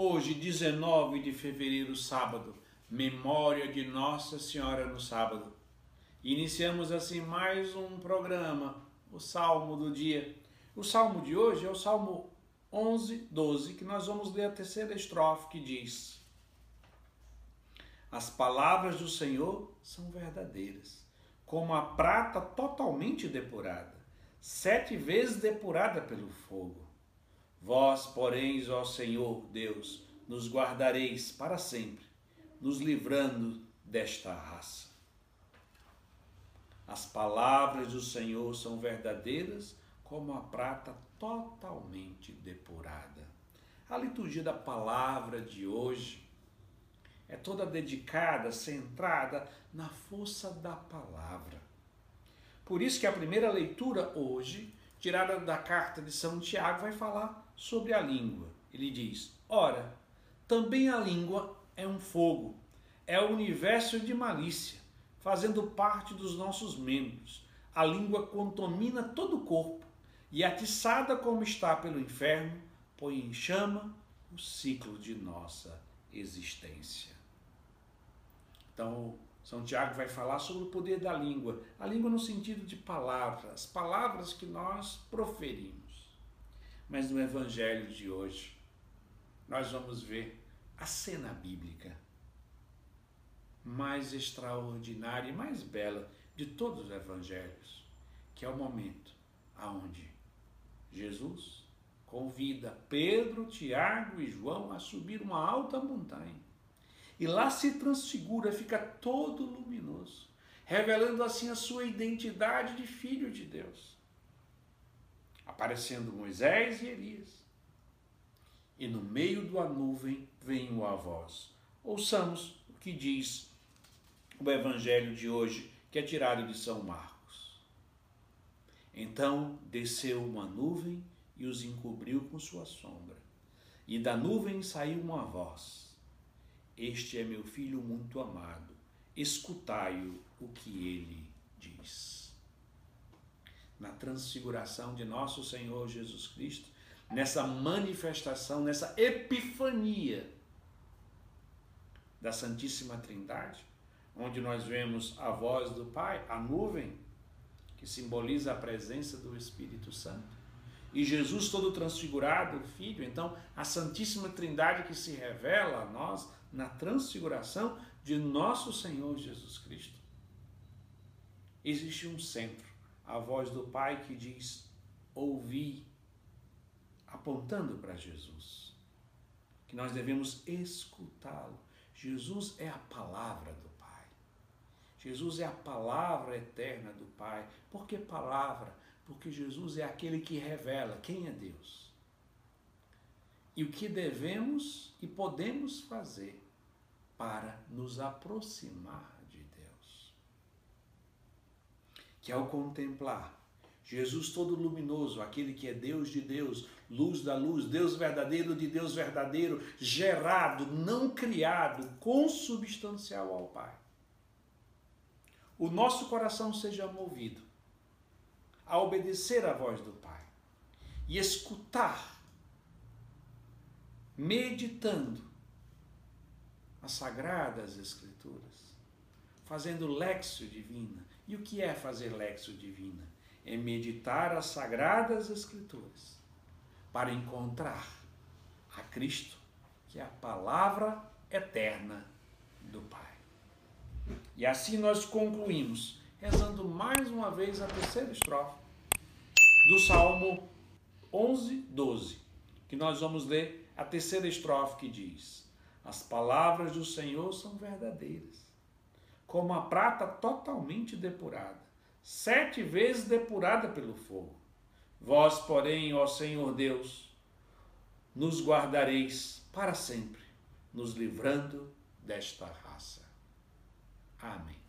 Hoje, 19 de fevereiro, sábado, memória de Nossa Senhora no sábado. Iniciamos assim mais um programa, o Salmo do dia. O salmo de hoje é o Salmo 11, 12, que nós vamos ler a terceira estrofe que diz: As palavras do Senhor são verdadeiras, como a prata totalmente depurada, sete vezes depurada pelo fogo. Vós, porém, ó Senhor Deus, nos guardareis para sempre, nos livrando desta raça. As palavras do Senhor são verdadeiras como a prata totalmente depurada. A liturgia da palavra de hoje é toda dedicada, centrada na força da palavra. Por isso que a primeira leitura hoje, tirada da carta de São Tiago, vai falar sobre a língua. Ele diz: Ora, também a língua é um fogo, é o universo de malícia, fazendo parte dos nossos membros. A língua contamina todo o corpo e, atiçada como está pelo inferno, põe em chama o ciclo de nossa existência. Então, São Tiago vai falar sobre o poder da língua, a língua no sentido de palavras, palavras que nós proferimos. Mas no Evangelho de hoje, nós vamos ver a cena bíblica mais extraordinária e mais bela de todos os evangelhos, que é o momento aonde Jesus convida Pedro, Tiago e João a subir uma alta montanha. E lá se transfigura, fica todo luminoso, revelando assim a sua identidade de filho de Deus aparecendo Moisés e Elias. E no meio da nuvem vem a voz. Ouçamos o que diz o evangelho de hoje, que é tirado de São Marcos. Então desceu uma nuvem e os encobriu com sua sombra. E da nuvem saiu uma voz: Este é meu filho muito amado, escutai-o o que ele diz. Na transfiguração de nosso Senhor Jesus Cristo, nessa manifestação, nessa epifania da Santíssima Trindade, onde nós vemos a voz do Pai, a nuvem, que simboliza a presença do Espírito Santo, e Jesus todo transfigurado, Filho, então a Santíssima Trindade que se revela a nós na transfiguração de nosso Senhor Jesus Cristo. Existe um centro a voz do Pai que diz: Ouvi, apontando para Jesus. Que nós devemos escutá-lo. Jesus é a palavra do Pai. Jesus é a palavra eterna do Pai. Por que palavra? Porque Jesus é aquele que revela quem é Deus. E o que devemos e podemos fazer para nos aproximar que ao contemplar Jesus todo luminoso, aquele que é Deus de Deus, luz da luz, Deus verdadeiro de Deus verdadeiro, gerado, não criado, consubstancial ao Pai. O nosso coração seja movido a obedecer à voz do Pai e escutar, meditando as sagradas Escrituras, fazendo lexo divina, e o que é fazer lexo divina? É meditar as sagradas escrituras para encontrar a Cristo, que é a palavra eterna do Pai. E assim nós concluímos, rezando mais uma vez a terceira estrofe do Salmo 11, 12, que nós vamos ler a terceira estrofe que diz: As palavras do Senhor são verdadeiras como a prata totalmente depurada, sete vezes depurada pelo fogo. Vós, porém, ó Senhor Deus, nos guardareis para sempre, nos livrando desta raça. Amém.